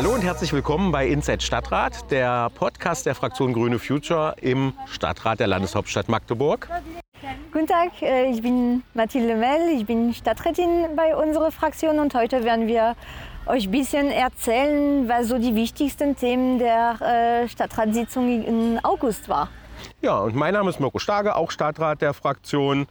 Hallo und herzlich willkommen bei Inside Stadtrat, der Podcast der Fraktion Grüne Future im Stadtrat der Landeshauptstadt Magdeburg. Guten Tag, äh, ich bin Mathilde Mell, ich bin Stadträtin bei unserer Fraktion und heute werden wir euch ein bisschen erzählen, was so die wichtigsten Themen der äh, Stadtratssitzung im August war. Ja, und mein Name ist Mirko Starke, auch Stadtrat der Fraktion.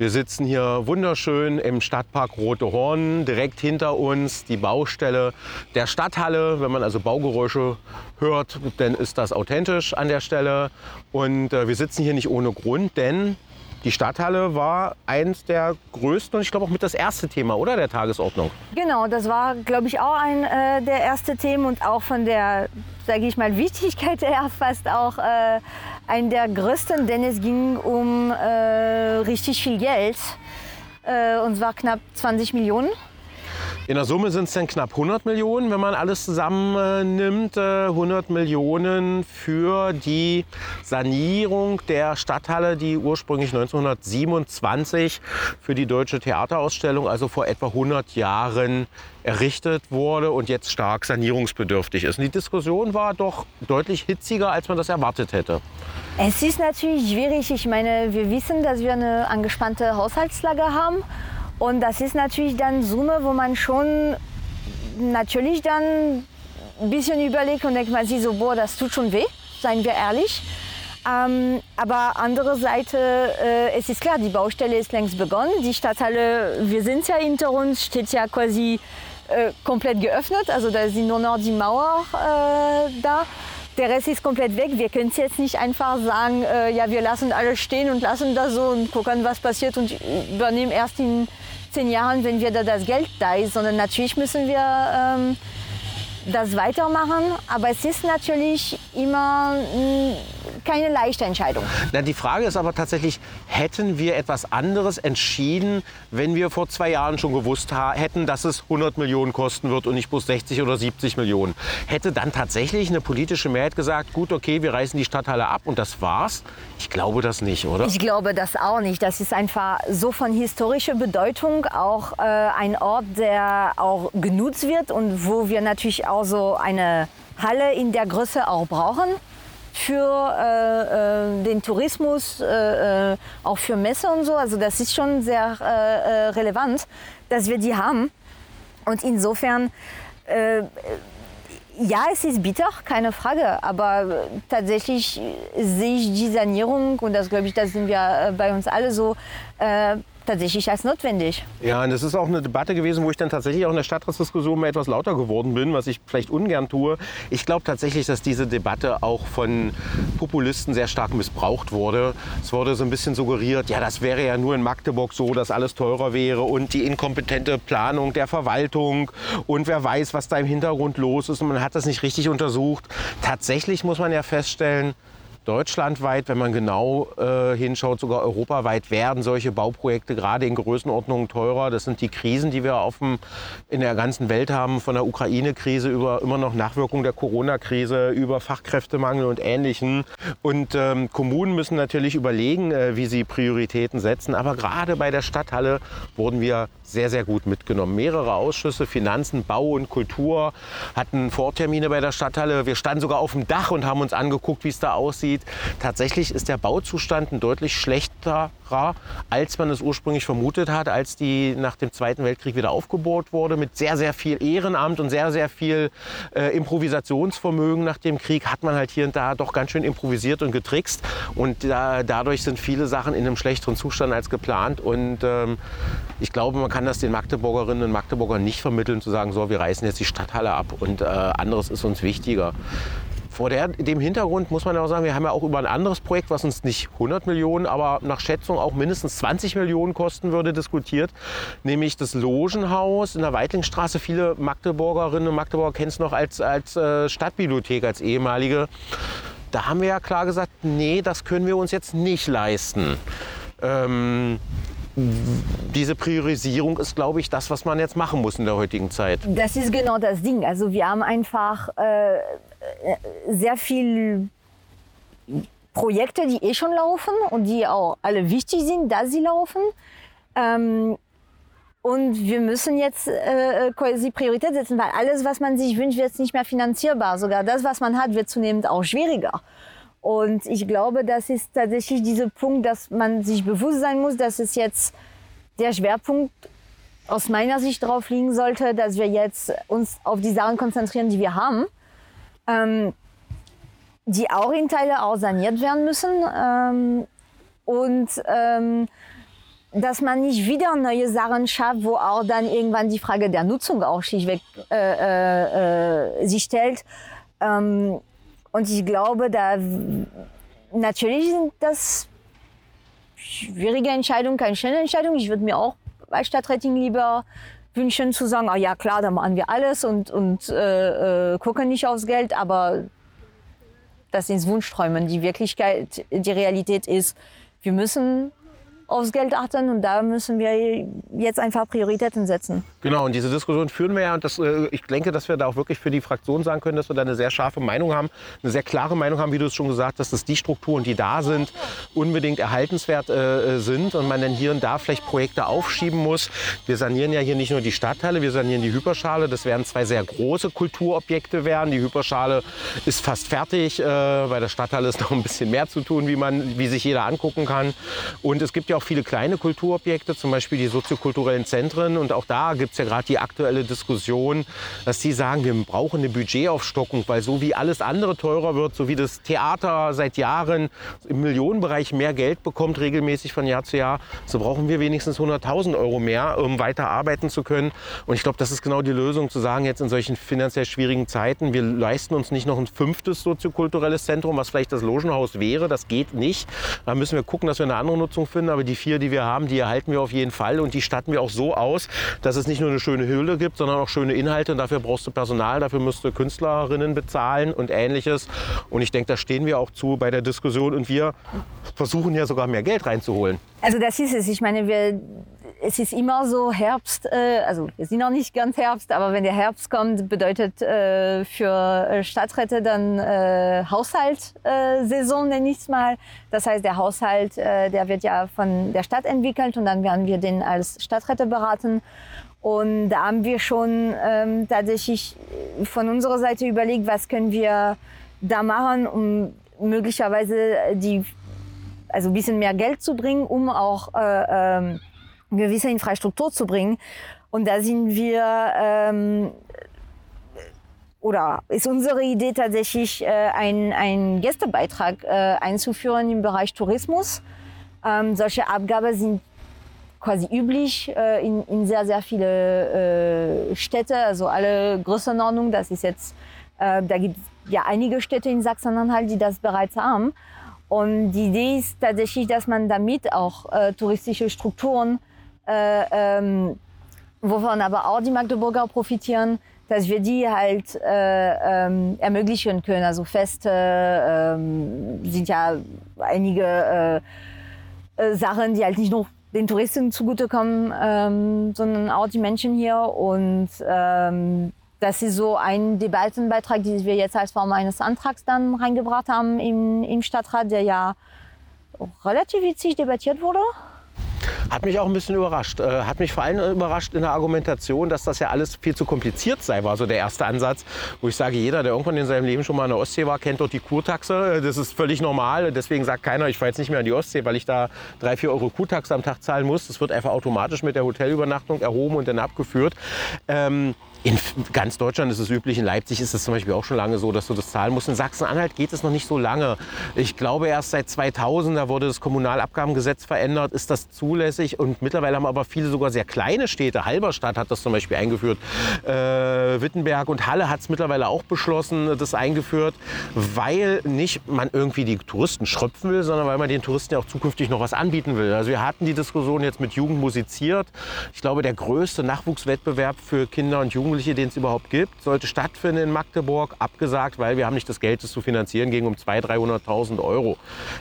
Wir sitzen hier wunderschön im Stadtpark Rote Horn, direkt hinter uns die Baustelle der Stadthalle. Wenn man also Baugeräusche hört, dann ist das authentisch an der Stelle. Und äh, wir sitzen hier nicht ohne Grund, denn die Stadthalle war eins der größten und ich glaube auch mit das erste Thema, oder der Tagesordnung. Genau, das war, glaube ich, auch ein äh, der erste Themen und auch von der, sage ich mal, Wichtigkeit her fast auch äh, ein der größten, denn es ging um äh, richtig viel Geld. Äh, und zwar knapp 20 Millionen. In der Summe sind es dann knapp 100 Millionen, wenn man alles zusammennimmt. 100 Millionen für die Sanierung der Stadthalle, die ursprünglich 1927 für die Deutsche Theaterausstellung, also vor etwa 100 Jahren, errichtet wurde und jetzt stark sanierungsbedürftig ist. Und die Diskussion war doch deutlich hitziger, als man das erwartet hätte. Es ist natürlich schwierig. Ich meine, wir wissen, dass wir eine angespannte Haushaltslage haben. Und das ist natürlich dann Summe, wo man schon natürlich dann ein bisschen überlegt und denkt man sich so, boah, das tut schon weh, seien wir ehrlich. Ähm, aber andere Seite, äh, es ist klar, die Baustelle ist längst begonnen. Die Stadthalle, wir sind ja hinter uns, steht ja quasi äh, komplett geöffnet. Also da sind nur noch die Mauer äh, da. Der Rest ist komplett weg. Wir können es jetzt nicht einfach sagen, äh, ja, wir lassen alles stehen und lassen das so und gucken, was passiert und übernehmen erst in zehn Jahren, wenn wieder das Geld da ist, sondern natürlich müssen wir ähm, das weitermachen. Aber es ist natürlich immer mh, keine leichte Entscheidung. Na, die Frage ist aber tatsächlich, hätten wir etwas anderes entschieden, wenn wir vor zwei Jahren schon gewusst hätten, dass es 100 Millionen kosten wird und nicht bloß 60 oder 70 Millionen? Hätte dann tatsächlich eine politische Mehrheit gesagt, gut, okay, wir reißen die Stadthalle ab und das war's? Ich glaube das nicht, oder? Ich glaube das auch nicht. Das ist einfach so von historischer Bedeutung, auch äh, ein Ort, der auch genutzt wird und wo wir natürlich auch so eine Halle in der Größe auch brauchen für äh, äh, den Tourismus, äh, äh, auch für Messe und so. Also das ist schon sehr äh, äh, relevant, dass wir die haben. Und insofern, ja, es ist bitter, keine Frage. Aber tatsächlich sehe ich die Sanierung, und das glaube ich, das sind wir bei uns alle so, tatsächlich als notwendig. Ja, und das ist auch eine Debatte gewesen, wo ich dann tatsächlich auch in der Stadtratsdiskussion mal etwas lauter geworden bin, was ich vielleicht ungern tue. Ich glaube tatsächlich, dass diese Debatte auch von Populisten sehr stark missbraucht wurde. Es wurde so ein bisschen suggeriert, ja, das wäre ja nur in Magdeburg so, dass alles teurer wäre und die inkompetente Planung der Verwaltung und wer weiß, was da im Hintergrund los ist und man hat das nicht richtig untersucht. Tatsächlich muss man ja feststellen, deutschlandweit, wenn man genau äh, hinschaut, sogar europaweit werden solche Bauprojekte gerade in Größenordnungen teurer. Das sind die Krisen, die wir auf dem, in der ganzen Welt haben, von der Ukraine-Krise über immer noch Nachwirkungen der Corona-Krise, über Fachkräftemangel und Ähnlichem. Und ähm, Kommunen müssen natürlich überlegen, äh, wie sie Prioritäten setzen. Aber gerade bei der Stadthalle wurden wir sehr, sehr gut mitgenommen. Mehrere Ausschüsse, Finanzen, Bau und Kultur hatten Vortermine bei der Stadthalle. Wir standen sogar auf dem Dach und haben uns angeguckt, wie es da aussieht. Tatsächlich ist der Bauzustand ein deutlich schlechterer, als man es ursprünglich vermutet hat, als die nach dem Zweiten Weltkrieg wieder aufgebaut wurde, mit sehr, sehr viel Ehrenamt und sehr, sehr viel äh, Improvisationsvermögen nach dem Krieg, hat man halt hier und da doch ganz schön improvisiert und getrickst. Und da, dadurch sind viele Sachen in einem schlechteren Zustand als geplant. Und ähm, ich glaube, man kann das den Magdeburgerinnen und Magdeburgern nicht vermitteln, zu sagen, so, wir reißen jetzt die Stadthalle ab und äh, anderes ist uns wichtiger. Vor der, dem Hintergrund muss man auch sagen, wir haben ja auch über ein anderes Projekt, was uns nicht 100 Millionen, aber nach Schätzung auch mindestens 20 Millionen kosten würde, diskutiert, nämlich das Logenhaus in der Weitlingstraße. Viele Magdeburgerinnen und Magdeburger kennen es noch als, als äh, Stadtbibliothek, als ehemalige. Da haben wir ja klar gesagt, nee, das können wir uns jetzt nicht leisten. Ähm, diese Priorisierung ist, glaube ich, das, was man jetzt machen muss in der heutigen Zeit. Das ist genau das Ding. Also wir haben einfach äh, sehr viele Projekte, die eh schon laufen und die auch alle wichtig sind, dass sie laufen. Ähm, und wir müssen jetzt äh, quasi Priorität setzen, weil alles, was man sich wünscht, wird nicht mehr finanzierbar. Sogar das, was man hat, wird zunehmend auch schwieriger. Und ich glaube, das ist tatsächlich dieser Punkt, dass man sich bewusst sein muss, dass es jetzt der Schwerpunkt aus meiner Sicht darauf liegen sollte, dass wir jetzt uns auf die Sachen konzentrieren, die wir haben, ähm, die auch in Teile auch saniert werden müssen ähm, und ähm, dass man nicht wieder neue Sachen schafft, wo auch dann irgendwann die Frage der Nutzung auch schlichtweg äh, äh, äh, sich stellt. Ähm, und ich glaube, da natürlich sind das schwierige Entscheidungen, keine schnelle Entscheidung. Ich würde mir auch als Stadträtin lieber wünschen zu sagen, oh ja klar, dann machen wir alles und, und äh, äh, gucken nicht aufs Geld, aber das sind Wunschträume. Die Wirklichkeit, die Realität ist, wir müssen aufs Geld achten und da müssen wir jetzt einfach Prioritäten setzen. Genau, und diese Diskussion führen wir ja und das, äh, ich denke, dass wir da auch wirklich für die Fraktion sagen können, dass wir da eine sehr scharfe Meinung haben, eine sehr klare Meinung haben, wie du es schon gesagt hast, dass die Strukturen, die da sind, unbedingt erhaltenswert äh, sind und man dann hier und da vielleicht Projekte aufschieben muss. Wir sanieren ja hier nicht nur die Stadtteile, wir sanieren die Hyperschale. Das werden zwei sehr große Kulturobjekte werden. Die Hyperschale ist fast fertig, äh, bei der Stadthalle ist noch ein bisschen mehr zu tun, wie, man, wie sich jeder angucken kann. Und es gibt ja auch viele kleine Kulturobjekte, zum Beispiel die soziokulturellen Zentren. Und auch da gibt es ja gerade die aktuelle Diskussion, dass die sagen, wir brauchen eine Budgetaufstockung, weil so wie alles andere teurer wird, so wie das Theater seit Jahren im Millionenbereich mehr Geld bekommt, regelmäßig von Jahr zu Jahr, so brauchen wir wenigstens 100.000 Euro mehr, um weiter arbeiten zu können. Und ich glaube, das ist genau die Lösung, zu sagen, jetzt in solchen finanziell schwierigen Zeiten, wir leisten uns nicht noch ein fünftes soziokulturelles Zentrum, was vielleicht das Logenhaus wäre. Das geht nicht. Da müssen wir gucken, dass wir eine andere Nutzung finden. Aber die vier, die wir haben, die erhalten wir auf jeden Fall und die statten wir auch so aus, dass es nicht nur eine schöne Hülle gibt, sondern auch schöne Inhalte. Und dafür brauchst du Personal, dafür musst du Künstlerinnen bezahlen und ähnliches. Und ich denke, da stehen wir auch zu bei der Diskussion und wir versuchen ja sogar mehr Geld reinzuholen. Also das ist es. Ich meine, wir es ist immer so Herbst, äh, also wir sind noch nicht ganz Herbst, aber wenn der Herbst kommt, bedeutet äh, für äh, Stadträte dann äh, Haushaltssaison, nenne ich es mal. Das heißt, der Haushalt, äh, der wird ja von der Stadt entwickelt und dann werden wir den als Stadträte beraten. Und da haben wir schon ähm, tatsächlich von unserer Seite überlegt, was können wir da machen, um möglicherweise die, also ein bisschen mehr Geld zu bringen, um auch äh, ähm, gewisse Infrastruktur zu bringen. Und da sind wir, ähm, oder ist unsere Idee tatsächlich, äh, ein, einen Gästebeitrag äh, einzuführen im Bereich Tourismus. Ähm, solche Abgaben sind quasi üblich äh, in, in sehr, sehr viele äh, Städte, also alle Größenordnungen. Das ist jetzt, äh, da gibt es ja einige Städte in Sachsen-Anhalt, die das bereits haben. Und die Idee ist tatsächlich, dass man damit auch äh, touristische Strukturen äh, ähm, wovon aber auch die Magdeburger profitieren, dass wir die halt äh, ähm, ermöglichen können. Also Feste ähm, sind ja einige äh, äh, Sachen, die halt nicht nur den Touristen zugutekommen, ähm, sondern auch die Menschen hier. Und ähm, das ist so ein Debattenbeitrag, den wir jetzt als Form eines Antrags dann reingebracht haben im, im Stadtrat, der ja relativ witzig debattiert wurde. Hat mich auch ein bisschen überrascht. Äh, hat mich vor allem überrascht in der Argumentation, dass das ja alles viel zu kompliziert sei, war so der erste Ansatz, wo ich sage, jeder, der irgendwann in seinem Leben schon mal an der Ostsee war, kennt dort die Kurtaxe. Das ist völlig normal. Deswegen sagt keiner, ich fahre jetzt nicht mehr an die Ostsee, weil ich da drei, vier Euro Kurtaxe am Tag zahlen muss. Das wird einfach automatisch mit der Hotelübernachtung erhoben und dann abgeführt. Ähm, in ganz Deutschland ist es üblich, in Leipzig ist es zum Beispiel auch schon lange so, dass du das zahlen musst. In Sachsen-Anhalt geht es noch nicht so lange. Ich glaube, erst seit 2000, da wurde das Kommunalabgabengesetz verändert, ist das zulässig. Und mittlerweile haben aber viele sogar sehr kleine Städte, Halberstadt hat das zum Beispiel eingeführt, äh, Wittenberg und Halle hat es mittlerweile auch beschlossen, das eingeführt, weil nicht man irgendwie die Touristen schröpfen will, sondern weil man den Touristen ja auch zukünftig noch was anbieten will. Also wir hatten die Diskussion jetzt mit Jugend musiziert. Ich glaube, der größte Nachwuchswettbewerb für Kinder und Jugendliche Jugendliche, den es überhaupt gibt, sollte stattfinden in Magdeburg. Abgesagt, weil wir haben nicht das Geld, das zu finanzieren, ging um 200.000, 300.000 Euro.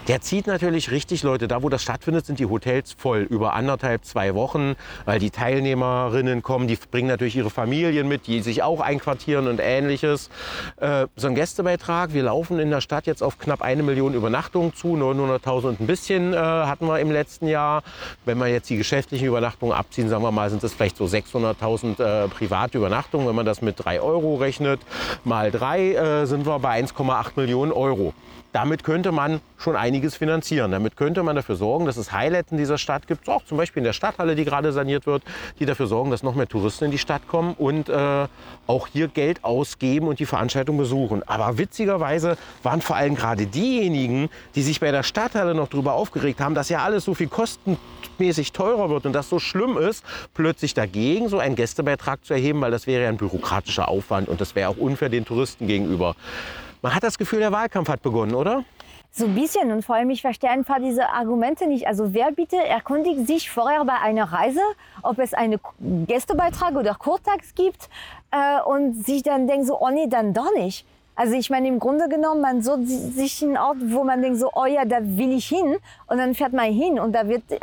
Der zieht natürlich richtig Leute. Da, wo das stattfindet, sind die Hotels voll über über anderthalb, zwei Wochen, weil die Teilnehmerinnen kommen, die bringen natürlich ihre Familien mit, die sich auch einquartieren und ähnliches. Äh, so ein Gästebeitrag, wir laufen in der Stadt jetzt auf knapp eine Million Übernachtungen zu, 900.000 und ein bisschen äh, hatten wir im letzten Jahr. Wenn wir jetzt die geschäftlichen Übernachtungen abziehen, sagen wir mal, sind es vielleicht so 600.000 äh, private Übernachtungen. Wenn man das mit 3 Euro rechnet, mal 3 äh, sind wir bei 1,8 Millionen Euro. Damit könnte man schon einiges finanzieren. Damit könnte man dafür sorgen, dass es Highlights in dieser Stadt gibt, auch zum Beispiel in der Stadthalle, die gerade saniert wird, die dafür sorgen, dass noch mehr Touristen in die Stadt kommen und äh, auch hier Geld ausgeben und die Veranstaltung besuchen. Aber witzigerweise waren vor allem gerade diejenigen, die sich bei der Stadthalle noch darüber aufgeregt haben, dass ja alles so viel kostenmäßig teurer wird und das so schlimm ist, plötzlich dagegen so einen Gästebeitrag zu erheben, weil das wäre ja ein bürokratischer Aufwand und das wäre auch unfair den Touristen gegenüber. Man hat das Gefühl, der Wahlkampf hat begonnen, oder? So ein bisschen und vor allem, ich verstehe einfach diese Argumente nicht. Also wer bitte erkundigt sich vorher bei einer Reise, ob es einen Gästebeitrag oder Kurtax gibt äh, und sich dann denkt so, oh nee, dann doch nicht. Also ich meine, im Grunde genommen, man sucht sich einen Ort, wo man denkt so, oh ja, da will ich hin und dann fährt man hin und da wird äh,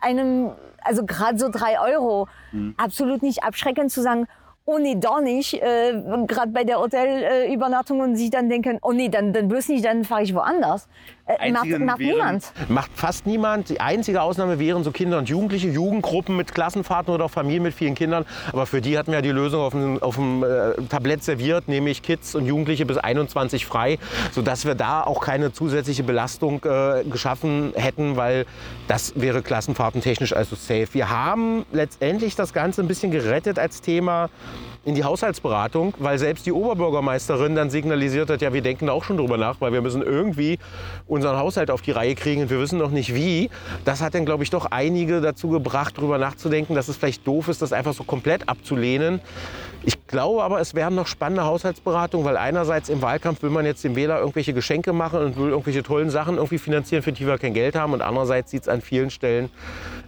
einem, also gerade so drei Euro, mhm. absolut nicht abschreckend zu sagen, oh nee, doch nicht, äh, gerade bei der Hotelübernachtung und sich dann denken, oh nee, dann, dann bloß nicht, dann fahre ich woanders. Äh, macht, macht wären, niemand. Macht fast niemand. Die einzige Ausnahme wären so Kinder und Jugendliche, Jugendgruppen mit Klassenfahrten oder auch Familien mit vielen Kindern. Aber für die hatten wir ja die Lösung auf dem, auf dem äh, Tablett serviert, nämlich Kids und Jugendliche bis 21 frei, sodass wir da auch keine zusätzliche Belastung äh, geschaffen hätten, weil das wäre klassenfahrtentechnisch also safe. Wir haben letztendlich das Ganze ein bisschen gerettet als Thema in die Haushaltsberatung, weil selbst die Oberbürgermeisterin dann signalisiert hat, ja, wir denken da auch schon drüber nach, weil wir müssen irgendwie unseren Haushalt auf die Reihe kriegen und wir wissen noch nicht wie. Das hat dann, glaube ich, doch einige dazu gebracht, darüber nachzudenken, dass es vielleicht doof ist, das einfach so komplett abzulehnen. Ich glaube aber, es werden noch spannende Haushaltsberatungen, weil einerseits im Wahlkampf will man jetzt dem Wähler irgendwelche Geschenke machen und will irgendwelche tollen Sachen irgendwie finanzieren, für die wir kein Geld haben. Und andererseits sieht es an vielen Stellen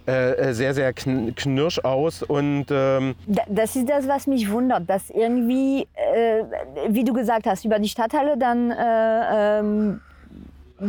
äh, äh sehr, sehr knirsch aus. Und, ähm das ist das, was mich wundert, dass irgendwie, äh, wie du gesagt hast, über die Stadthalle dann äh, ähm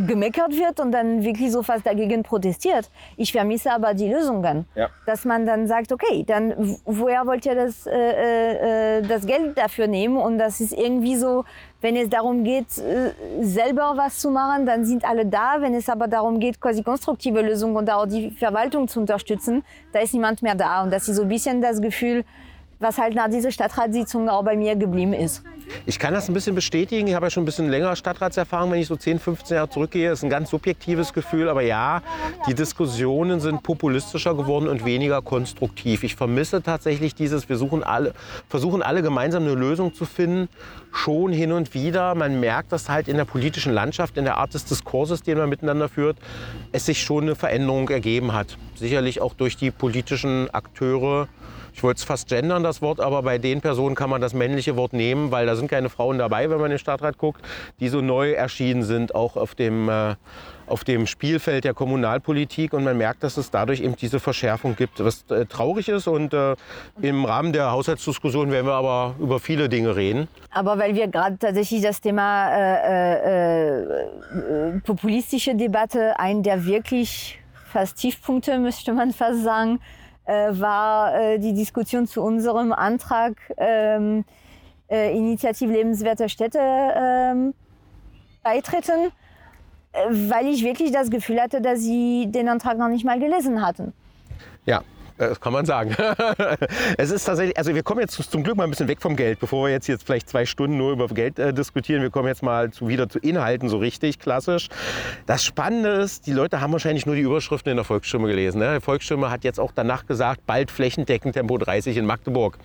gemeckert wird und dann wirklich so fast dagegen protestiert. Ich vermisse aber die Lösungen. Ja. Dass man dann sagt, okay, dann woher wollt ihr das, äh, äh, das Geld dafür nehmen? Und das ist irgendwie so, wenn es darum geht, äh, selber was zu machen, dann sind alle da. Wenn es aber darum geht, quasi konstruktive Lösungen und auch die Verwaltung zu unterstützen, da ist niemand mehr da. Und das ist so ein bisschen das Gefühl, was halt nach dieser Stadtratssitzung auch bei mir geblieben ist. Ich kann das ein bisschen bestätigen. Ich habe ja schon ein bisschen länger Stadtratserfahrung, wenn ich so 10, 15 Jahre zurückgehe. Das ist ein ganz subjektives Gefühl. Aber ja, die Diskussionen sind populistischer geworden und weniger konstruktiv. Ich vermisse tatsächlich dieses, wir suchen alle, versuchen alle gemeinsam eine Lösung zu finden. Schon hin und wieder. Man merkt das halt in der politischen Landschaft, in der Art des Diskurses, den man miteinander führt, es sich schon eine Veränderung ergeben hat. Sicherlich auch durch die politischen Akteure ich wollte es fast gendern, das Wort, aber bei den Personen kann man das männliche Wort nehmen, weil da sind keine Frauen dabei, wenn man den Stadtrat guckt, die so neu erschienen sind, auch auf dem, äh, auf dem Spielfeld der Kommunalpolitik. Und man merkt, dass es dadurch eben diese Verschärfung gibt, was äh, traurig ist. Und äh, im Rahmen der Haushaltsdiskussion werden wir aber über viele Dinge reden. Aber weil wir gerade tatsächlich das Thema äh, äh, populistische Debatte, ein der wirklich fast Tiefpunkte, müsste man fast sagen, äh, war äh, die Diskussion zu unserem Antrag ähm, äh, Initiative Lebenswerte Städte ähm, beitreten, äh, weil ich wirklich das Gefühl hatte, dass sie den Antrag noch nicht mal gelesen hatten. Ja, äh, das kann man sagen. es ist tatsächlich, also wir kommen jetzt zum Glück mal ein bisschen weg vom Geld, bevor wir jetzt, jetzt vielleicht zwei Stunden nur über Geld äh, diskutieren. Wir kommen jetzt mal zu, wieder zu Inhalten, so richtig klassisch. Das Spannende ist, die Leute haben wahrscheinlich nur die Überschriften in der Volksstimme gelesen. Ne? Die Volksstimme hat jetzt auch danach gesagt, bald flächendeckend Tempo 30 in Magdeburg.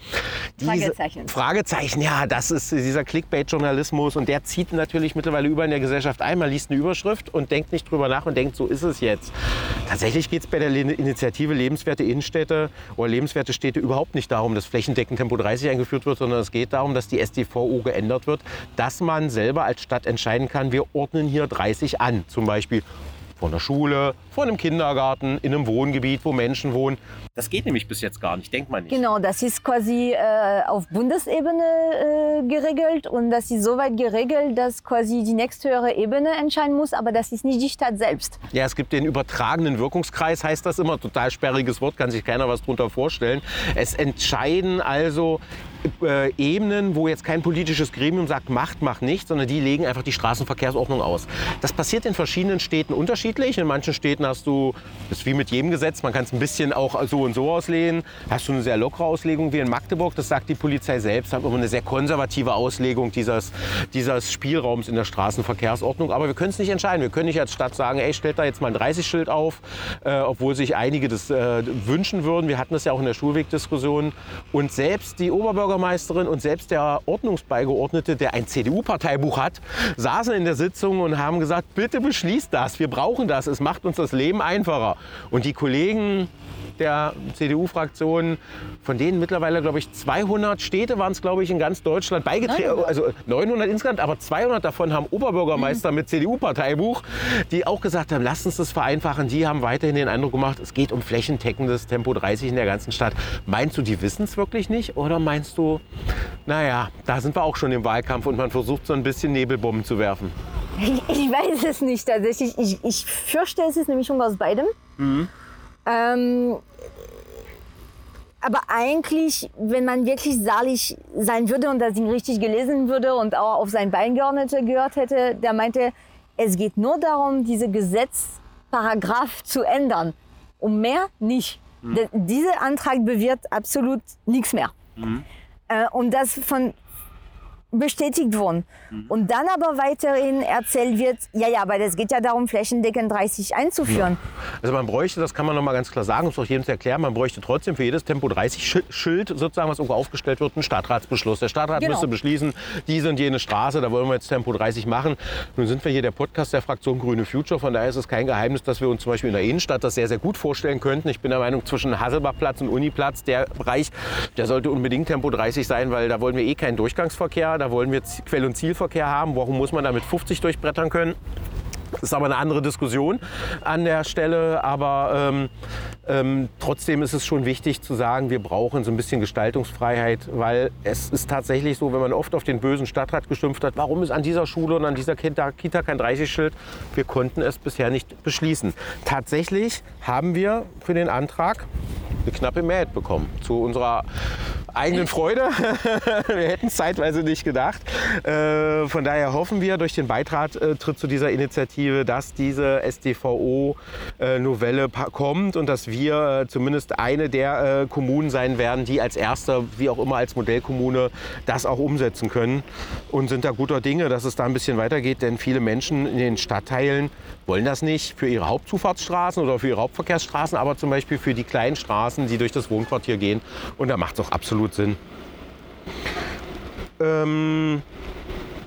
Diese, Fragezeichen. Fragezeichen, ja, das ist dieser Clickbait-Journalismus und der zieht natürlich mittlerweile über in der Gesellschaft ein. Man liest eine Überschrift und denkt nicht drüber nach und denkt, so ist es jetzt. Tatsächlich geht es bei der Initiative Lebenswerte Innenstädte Lebensstädte oder lebenswerte Städte überhaupt nicht darum, dass flächendeckend Tempo 30 eingeführt wird, sondern es geht darum, dass die SDVO geändert wird, dass man selber als Stadt entscheiden kann, wir ordnen hier 30 an. Zum Beispiel vor einer Schule, vor einem Kindergarten, in einem Wohngebiet, wo Menschen wohnen. Das geht nämlich bis jetzt gar nicht, denkt man nicht. Genau, das ist quasi äh, auf Bundesebene äh, geregelt und das ist soweit geregelt, dass quasi die nächsthöhere Ebene entscheiden muss, aber das ist nicht die Stadt selbst. Ja, es gibt den übertragenen Wirkungskreis, heißt das immer, total sperriges Wort, kann sich keiner was drunter vorstellen. Es entscheiden also äh, Ebenen, wo jetzt kein politisches Gremium sagt, macht, macht nicht, sondern die legen einfach die Straßenverkehrsordnung aus. Das passiert in verschiedenen Städten unterschiedlich. In manchen Städten hast du, das ist wie mit jedem Gesetz, man kann es ein bisschen auch so und so auslegen. Hast du eine sehr lockere Auslegung wie in Magdeburg, das sagt die Polizei selbst, hat immer eine sehr konservative Auslegung dieses, dieses Spielraums in der Straßenverkehrsordnung. Aber wir können es nicht entscheiden. Wir können nicht als Stadt sagen, ey, stellt da jetzt mal ein 30-Schild auf, äh, obwohl sich einige das äh, wünschen würden. Wir hatten das ja auch in der Schulwegdiskussion. Und selbst die Oberbürgermeisterin und selbst der Ordnungsbeigeordnete, der ein CDU-Parteibuch hat, saßen in der Sitzung und haben gesagt, bitte beschließt das, wir brauchen das, es macht uns das Leben einfacher. Und die Kollegen der CDU-Fraktion, von denen mittlerweile, glaube ich, 200 Städte waren es, glaube ich, in ganz Deutschland beigetreten. Also 900 insgesamt, aber 200 davon haben Oberbürgermeister mhm. mit CDU-Parteibuch, die auch gesagt haben, lasst uns das vereinfachen. Die haben weiterhin den Eindruck gemacht, es geht um flächendeckendes Tempo 30 in der ganzen Stadt. Meinst du, die wissen es wirklich nicht? Oder meinst du, naja, da sind wir auch schon im Wahlkampf und man versucht so ein bisschen Nebelbomben zu werfen? Ich weiß es nicht tatsächlich. Ich, ich fürchte, es ist eine Mischung aus beidem. Mhm. Ähm, aber eigentlich, wenn man wirklich sachlich sein würde und das Ding richtig gelesen würde und auch auf sein Beingeordnete gehört hätte, der meinte, es geht nur darum, diese Gesetzparagraph zu ändern. Um mehr nicht. Mhm. Dieser Antrag bewirkt absolut nichts mehr. Mhm. Äh, und das von, bestätigt worden. Mhm. Und dann aber weiterhin erzählt wird, ja, ja, aber das geht ja darum, flächendeckend 30 einzuführen. Ja. Also man bräuchte, das kann man noch mal ganz klar sagen, um es auch jedem zu erklären, man bräuchte trotzdem für jedes Tempo 30 Schild sozusagen, was irgendwo aufgestellt wird, einen Stadtratsbeschluss. Der Stadtrat genau. müsste beschließen, diese und jene Straße, da wollen wir jetzt Tempo 30 machen. Nun sind wir hier der Podcast der Fraktion Grüne Future, von daher ist es kein Geheimnis, dass wir uns zum Beispiel in der Innenstadt das sehr, sehr gut vorstellen könnten. Ich bin der Meinung, zwischen Hasselbachplatz und Uniplatz, der Bereich, der sollte unbedingt Tempo 30 sein, weil da wollen wir eh keinen Durchgangsverkehr, da wollen wir Quell- und Zielverkehr haben. Warum muss man damit 50 durchbrettern können? Das ist aber eine andere Diskussion an der Stelle. Aber ähm, ähm, trotzdem ist es schon wichtig zu sagen, wir brauchen so ein bisschen Gestaltungsfreiheit, weil es ist tatsächlich so, wenn man oft auf den bösen Stadtrat geschimpft hat, warum ist an dieser Schule und an dieser Kita, Kita kein 30-Schild? Wir konnten es bisher nicht beschließen. Tatsächlich haben wir für den Antrag eine knappe Mehrheit bekommen. Zu unserer eigenen Freude. wir hätten es zeitweise nicht gedacht. Äh, von daher hoffen wir durch den Beitritt äh, zu dieser Initiative, dass diese SDVO-Novelle äh, kommt und dass wir äh, zumindest eine der Kommunen sein werden, die als erster, wie auch immer als Modellkommune, das auch umsetzen können. Und sind da guter Dinge, dass es da ein bisschen weitergeht, denn viele Menschen in den Stadtteilen wollen das nicht für ihre Hauptzufahrtsstraßen oder für ihre Hauptverkehrsstraßen, aber zum Beispiel für die kleinen Straßen, die durch das Wohnquartier gehen. Und da macht es auch absolut Sinn. Ähm,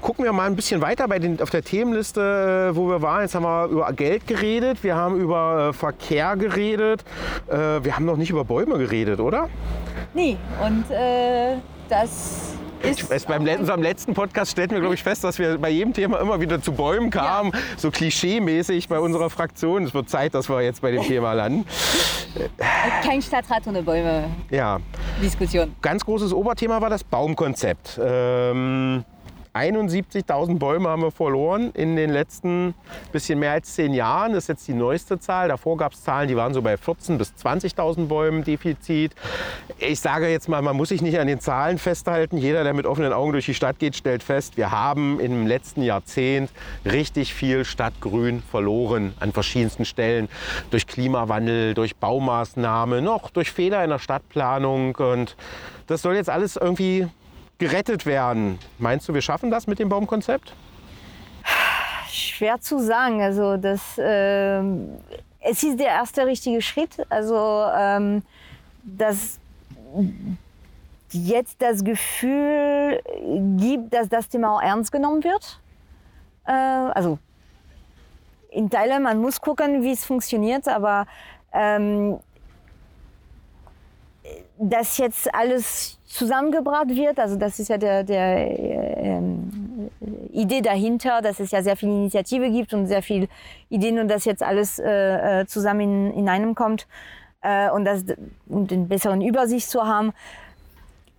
gucken wir mal ein bisschen weiter bei den, auf der Themenliste, äh, wo wir waren. Jetzt haben wir über Geld geredet, wir haben über äh, Verkehr geredet, äh, wir haben noch nicht über Bäume geredet, oder? Nee, und äh, das weiß, beim unserem letzten Podcast stellten wir, glaube ich, fest, dass wir bei jedem Thema immer wieder zu Bäumen kamen. Ja. So klischee-mäßig bei unserer Fraktion. Es wird Zeit, dass wir jetzt bei dem Thema landen. Kein Stadtrat ohne Bäume. Ja. Diskussion. Ganz großes Oberthema war das Baumkonzept. Ähm, 71.000 Bäume haben wir verloren in den letzten bisschen mehr als zehn Jahren. Das ist jetzt die neueste Zahl. Davor gab es Zahlen, die waren so bei 14.000 bis 20.000 Bäumen Defizit. Ich sage jetzt mal, man muss sich nicht an den Zahlen festhalten. Jeder, der mit offenen Augen durch die Stadt geht, stellt fest, wir haben im letzten Jahrzehnt richtig viel Stadtgrün verloren an verschiedensten Stellen. Durch Klimawandel, durch Baumaßnahmen, noch durch Fehler in der Stadtplanung. Und das soll jetzt alles irgendwie gerettet werden. Meinst du, wir schaffen das mit dem Baumkonzept? Schwer zu sagen. Also das, äh, es ist der erste richtige Schritt. Also ähm, dass jetzt das Gefühl gibt, dass das Thema auch ernst genommen wird. Äh, also in Teilen, man muss gucken, wie es funktioniert, aber ähm, dass jetzt alles zusammengebracht wird, also das ist ja der, der, äh, Idee dahinter, dass es ja sehr viel Initiative gibt und sehr viel Ideen und dass jetzt alles äh, äh zusammen in, in einem kommt äh, und das, um den besseren Übersicht zu haben,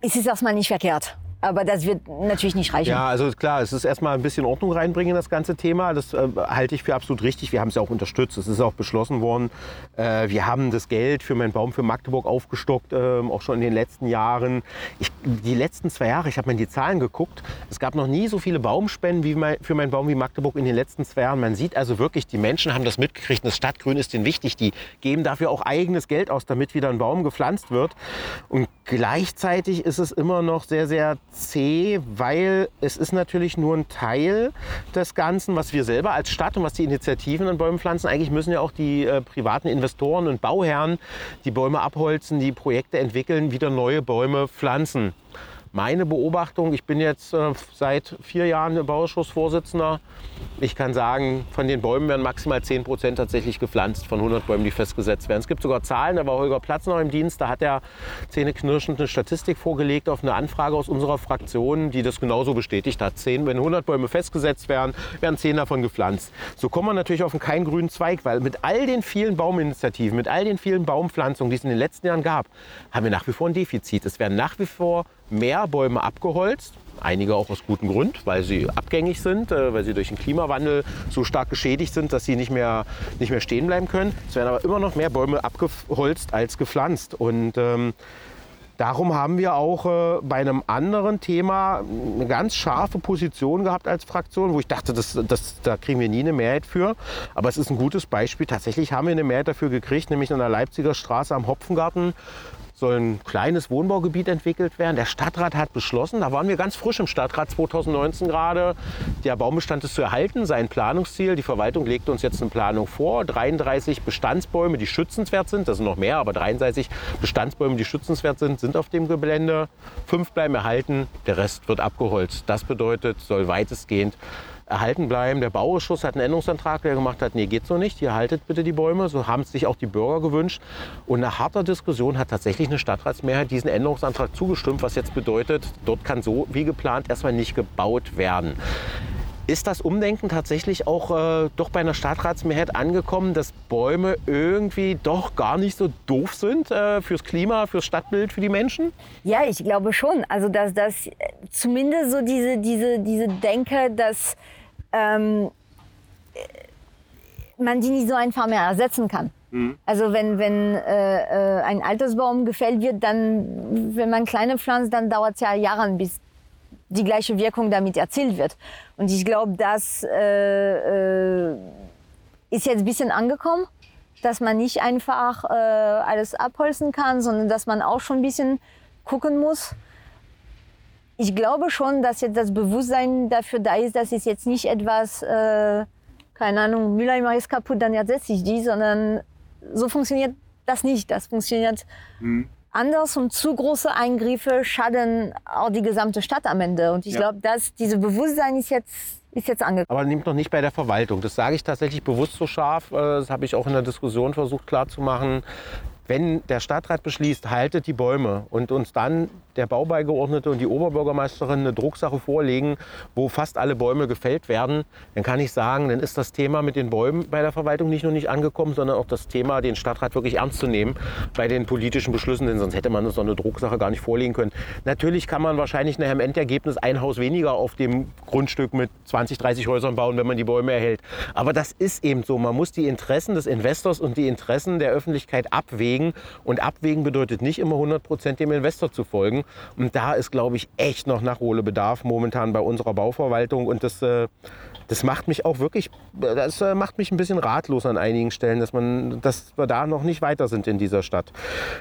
ist es erstmal nicht verkehrt. Aber das wird natürlich nicht reichen. Ja, also klar, es ist erstmal ein bisschen Ordnung reinbringen in das ganze Thema. Das äh, halte ich für absolut richtig. Wir haben es ja auch unterstützt. Es ist auch beschlossen worden. Äh, wir haben das Geld für meinen Baum für Magdeburg aufgestockt, äh, auch schon in den letzten Jahren. Ich, die letzten zwei Jahre, ich habe mir die Zahlen geguckt, es gab noch nie so viele Baumspenden wie mein, für meinen Baum wie Magdeburg in den letzten zwei Jahren. Man sieht also wirklich, die Menschen haben das mitgekriegt. Das Stadtgrün ist denen wichtig. Die geben dafür auch eigenes Geld aus, damit wieder ein Baum gepflanzt wird. Und gleichzeitig ist es immer noch sehr, sehr zäh, weil es ist natürlich nur ein Teil des Ganzen, was wir selber als Stadt und was die Initiativen an Bäumen pflanzen. Eigentlich müssen ja auch die äh, privaten Investoren und Bauherren die Bäume abholzen, die Projekte entwickeln, wieder neue Bäume pflanzen. Meine Beobachtung, ich bin jetzt äh, seit vier Jahren Bauausschussvorsitzender. Ich kann sagen, von den Bäumen werden maximal 10 Prozent tatsächlich gepflanzt, von 100 Bäumen, die festgesetzt werden. Es gibt sogar Zahlen, da war Holger Platz noch im Dienst, da hat er zähneknirschend eine Statistik vorgelegt auf eine Anfrage aus unserer Fraktion, die das genauso bestätigt hat. 10, wenn 100 Bäume festgesetzt werden, werden 10 davon gepflanzt. So kommen wir natürlich auf einen keinen grünen Zweig, weil mit all den vielen Bauminitiativen, mit all den vielen Baumpflanzungen, die es in den letzten Jahren gab, haben wir nach wie vor ein Defizit. Es werden nach wie vor mehr Bäume abgeholzt. Einige auch aus gutem Grund, weil sie abgängig sind, äh, weil sie durch den Klimawandel so stark geschädigt sind, dass sie nicht mehr, nicht mehr stehen bleiben können. Es werden aber immer noch mehr Bäume abgeholzt als gepflanzt. Und ähm, darum haben wir auch äh, bei einem anderen Thema eine ganz scharfe Position gehabt als Fraktion, wo ich dachte, das, das, da kriegen wir nie eine Mehrheit für. Aber es ist ein gutes Beispiel. Tatsächlich haben wir eine Mehrheit dafür gekriegt, nämlich an der Leipziger Straße am Hopfengarten soll ein kleines Wohnbaugebiet entwickelt werden. Der Stadtrat hat beschlossen, da waren wir ganz frisch im Stadtrat 2019 gerade, der Baumbestand ist zu erhalten, sein Planungsziel. Die Verwaltung legt uns jetzt eine Planung vor. 33 Bestandsbäume, die schützenswert sind, das sind noch mehr, aber 33 Bestandsbäume, die schützenswert sind, sind auf dem Gelände. Fünf bleiben erhalten, der Rest wird abgeholzt. Das bedeutet, soll weitestgehend erhalten bleiben. Der Bauausschuss hat einen Änderungsantrag, der gemacht hat, nee, geht so nicht, ihr haltet bitte die Bäume. So haben es sich auch die Bürger gewünscht. Und nach harter Diskussion hat tatsächlich eine Stadtratsmehrheit diesen Änderungsantrag zugestimmt, was jetzt bedeutet, dort kann so wie geplant erstmal nicht gebaut werden. Ist das Umdenken tatsächlich auch äh, doch bei einer Stadtratsmehrheit angekommen, dass Bäume irgendwie doch gar nicht so doof sind äh, fürs Klima, fürs Stadtbild, für die Menschen? Ja, ich glaube schon. Also dass das zumindest so diese, diese, diese Denke, dass ähm, man die nicht so einfach mehr ersetzen kann. Mhm. Also wenn, wenn äh, äh ein Altersbaum gefällt wird, dann, wenn man kleine pflanzt, dann dauert es ja Jahre, bis die gleiche Wirkung damit erzielt wird. Und ich glaube, das äh, äh, ist jetzt ein bisschen angekommen, dass man nicht einfach äh, alles abholzen kann, sondern dass man auch schon ein bisschen gucken muss. Ich glaube schon, dass jetzt das Bewusstsein dafür da ist, dass es jetzt nicht etwas, äh, keine Ahnung, Mülleimer ist kaputt, dann ersetze ich die, sondern so funktioniert das nicht. Das funktioniert mhm anders und zu große Eingriffe schaden auch die gesamte Stadt am Ende. Und ich ja. glaube, dass dieses Bewusstsein ist jetzt ist jetzt angekommen. Aber nimmt noch nicht bei der Verwaltung. Das sage ich tatsächlich bewusst so scharf. Äh, das habe ich auch in der Diskussion versucht klarzumachen. Wenn der Stadtrat beschließt, haltet die Bäume und uns dann der Baubeigeordnete und die Oberbürgermeisterin eine Drucksache vorlegen, wo fast alle Bäume gefällt werden, dann kann ich sagen, dann ist das Thema mit den Bäumen bei der Verwaltung nicht nur nicht angekommen, sondern auch das Thema, den Stadtrat wirklich ernst zu nehmen bei den politischen Beschlüssen, denn sonst hätte man so eine Drucksache gar nicht vorlegen können. Natürlich kann man wahrscheinlich nachher im Endergebnis ein Haus weniger auf dem Grundstück mit 20, 30 Häusern bauen, wenn man die Bäume erhält. Aber das ist eben so. Man muss die Interessen des Investors und die Interessen der Öffentlichkeit abwägen. Und abwägen bedeutet nicht immer 100 Prozent dem Investor zu folgen. Und da ist, glaube ich, echt noch Nachholbedarf momentan bei unserer Bauverwaltung. Und das, äh, das macht mich auch wirklich, das äh, macht mich ein bisschen ratlos an einigen Stellen, dass, man, dass wir da noch nicht weiter sind in dieser Stadt.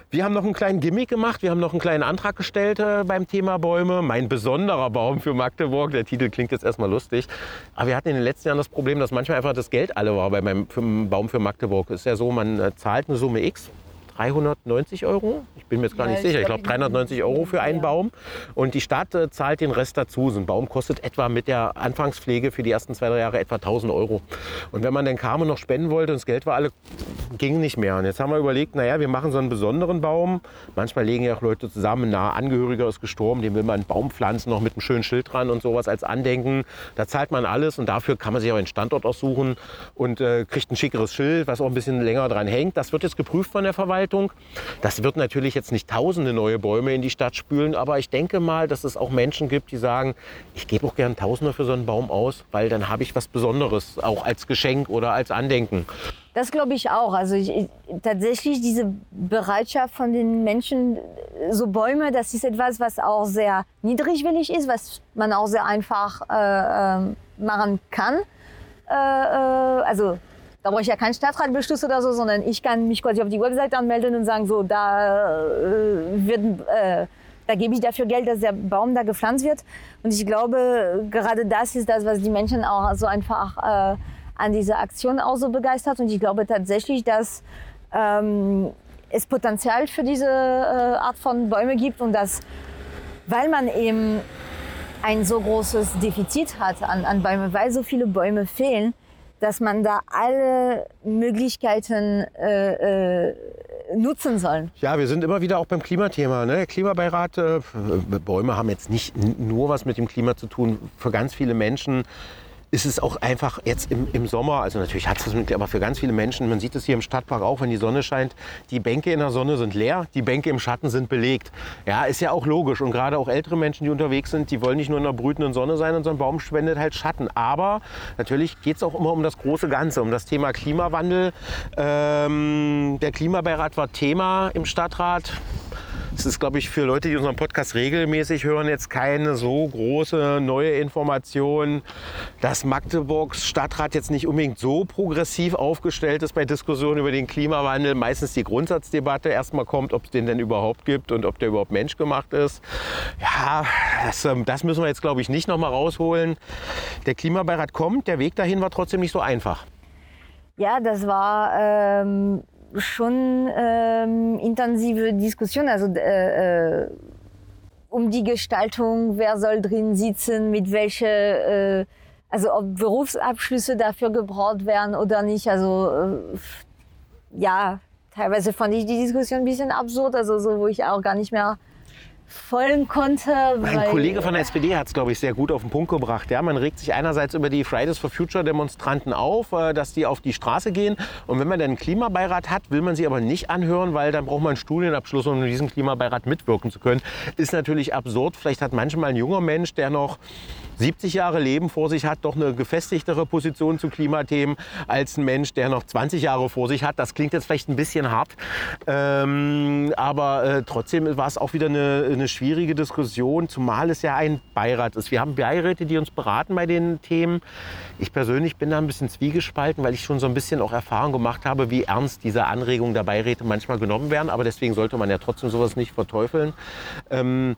Wir haben noch einen kleinen Gimmick gemacht. Wir haben noch einen kleinen Antrag gestellt äh, beim Thema Bäume. Mein besonderer Baum für Magdeburg. Der Titel klingt jetzt erstmal lustig. Aber wir hatten in den letzten Jahren das Problem, dass manchmal einfach das Geld alle war bei meinem Baum für Magdeburg. Ist ja so, man zahlt eine Summe X 390 Euro. Ich bin mir jetzt gar Ja, nicht ich sicher. Ich glaub, glaube 390 Euro für einen ja. Baum. Und die Stadt äh, zahlt den Rest dazu. So ein Baum kostet etwa mit der Anfangspflege für die ersten zwei, drei Jahre etwa 1000 Euro. Und wenn man dann kam und noch spenden wollte und das Geld war alle, ging nicht mehr. Und jetzt haben wir überlegt, naja, wir machen so einen besonderen Baum. Manchmal legen ja auch Leute zusammen, ein naher Angehöriger ist gestorben, dem will man einen Baum pflanzen, noch mit einem schönen Schild dran und sowas als Andenken. Da zahlt man alles und dafür kann man sich auch einen Standort aussuchen und äh, kriegt ein schickeres Schild, was auch ein bisschen länger dran hängt. Das wird jetzt geprüft von der Verwaltung. Das wird natürlich jetzt nicht tausende neue Bäume in die Stadt spülen, aber ich denke mal, dass es auch Menschen gibt, die sagen, ich gebe auch gern Tausende für so einen Baum aus, weil dann habe ich was Besonderes, auch als Geschenk oder als Andenken. Das glaube ich auch. Also ich, tatsächlich diese Bereitschaft von den Menschen, so Bäume, das ist etwas, was auch sehr niedrigwillig ist, was man auch sehr einfach äh, ähm, machen kann. Äh, äh, also da brauche ich ja keinen Stadtratbeschluss oder so, sondern ich kann mich quasi auf die Webseite anmelden und sagen, so da äh, wird äh, da gebe ich dafür Geld, dass der Baum da gepflanzt wird. Und ich glaube, gerade das ist das, was die Menschen auch so einfach äh, an dieser Aktion auch so begeistert. Und ich glaube tatsächlich, dass ähm, es Potenzial für diese äh, Art von Bäume gibt und dass, weil man eben ein so großes Defizit hat an, an Bäumen, weil so viele Bäume fehlen, dass man da alle Möglichkeiten äh, äh, nutzen soll. Ja, wir sind immer wieder auch beim Klimathema. Ne? Der Klimabeirat, äh, Bäume haben jetzt nicht nur was mit dem Klima zu tun. Für ganz viele Menschen ist es auch einfach jetzt im, im Sommer, also natürlich hat es das mit, aber für ganz viele Menschen, man sieht es hier im Stadtpark auch, wenn die Sonne scheint, die Bänke in der Sonne sind leer, die Bänke im Schatten sind belegt. Ja, ist ja auch logisch. Und gerade auch ältere Menschen, die unterwegs sind, die wollen nicht nur in der brütenden Sonne sein und so ein Baum spendet halt Schatten. Aber natürlich geht es auch immer um das große Ganze, um das Thema Klimawandel. Ähm, der Klimabeirat war Thema im Stadtrat. Es ist, glaube ich, für Leute, die unseren Podcast regelmäßig hören, jetzt keine so große neue Information, dass Magdeburgs Stadtrat jetzt nicht unbedingt so progressiv aufgestellt ist bei Diskussionen über den Klimawandel. Meistens die Grundsatzdebatte erstmal kommt, ob es den denn überhaupt gibt und ob der überhaupt menschgemacht ist. Ja, das, ähm, das müssen wir jetzt, glaube ich, nicht noch mal rausholen. Der Klimabeirat kommt, der Weg dahin war trotzdem nicht so einfach. Ja, das war ähm, schon ähm, intensive Diskussion, also äh, äh, um die Gestaltung, wer soll drin sitzen, mit welche, äh, also ob Berufsabschlüsse dafür gebraucht werden oder nicht. Also äh, ja, teilweise fand ich die Diskussion ein bisschen absurd, also so, wo ich auch gar nicht mehr folgen konnte. Mein weil- Kollege von der SPD hat es, glaube ich, sehr gut auf den Punkt gebracht. Ja, man regt sich einerseits über die Fridays for Future Demonstranten auf, äh, dass die auf die Straße gehen. Und wenn man dann einen Klimabeirat hat, will man sie aber nicht anhören, weil dann braucht man einen Studienabschluss, um in diesem Klimabeirat mitwirken zu können. Ist natürlich absurd. Vielleicht hat manchmal ein junger Mensch, der noch 70 Jahre Leben vor sich hat, doch eine gefestigtere Position zu Klimathemen als ein Mensch, der noch 20 Jahre vor sich hat. Das klingt jetzt vielleicht ein bisschen hart, ähm, aber äh, trotzdem war es auch wieder eine, eine schwierige Diskussion, zumal es ja ein Beirat ist. Wir haben Beiräte, die uns beraten bei den Themen. Ich persönlich bin da ein bisschen zwiegespalten, weil ich schon so ein bisschen auch Erfahrung gemacht habe, wie ernst diese Anregungen der Beiräte manchmal genommen werden. Aber deswegen sollte man ja trotzdem sowas nicht verteufeln. Ähm,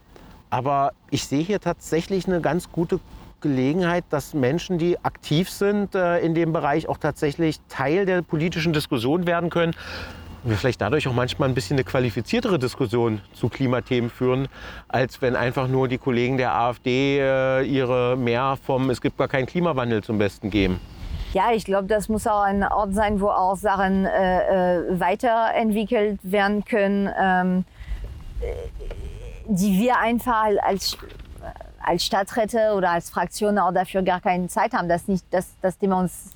aber ich sehe hier tatsächlich eine ganz gute Gelegenheit, dass Menschen, die aktiv sind äh, in dem Bereich, auch tatsächlich Teil der politischen Diskussion werden können. Wir vielleicht dadurch auch manchmal ein bisschen eine qualifiziertere Diskussion zu Klimathemen führen, als wenn einfach nur die Kollegen der AfD äh, ihre mehr vom Es gibt gar keinen Klimawandel zum Besten geben. Ja, ich glaube, das muss auch ein Ort sein, wo auch Sachen äh, äh, weiterentwickelt werden können, ähm, äh, die wir einfach als, als Stadträte oder als Fraktion auch dafür gar keine Zeit haben. Dass nicht, dass das Thema uns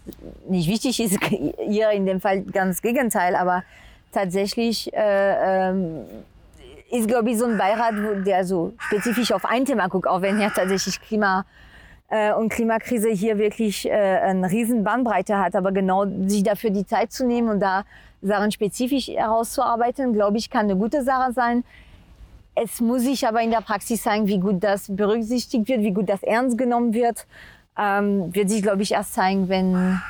nicht wichtig ist, hier in dem Fall ganz Gegenteil, aber tatsächlich äh, ähm, ist, glaube ich, so ein Beirat, der so spezifisch auf ein Thema guckt, auch wenn ja tatsächlich Klima äh, und Klimakrise hier wirklich äh, eine riesen Bandbreite hat. Aber genau sich dafür die Zeit zu nehmen und da Sachen spezifisch herauszuarbeiten, glaube ich, kann eine gute Sache sein. Es muss sich aber in der Praxis zeigen, wie gut das berücksichtigt wird, wie gut das ernst genommen wird. Ähm, wird sich, glaube ich, erst zeigen, wenn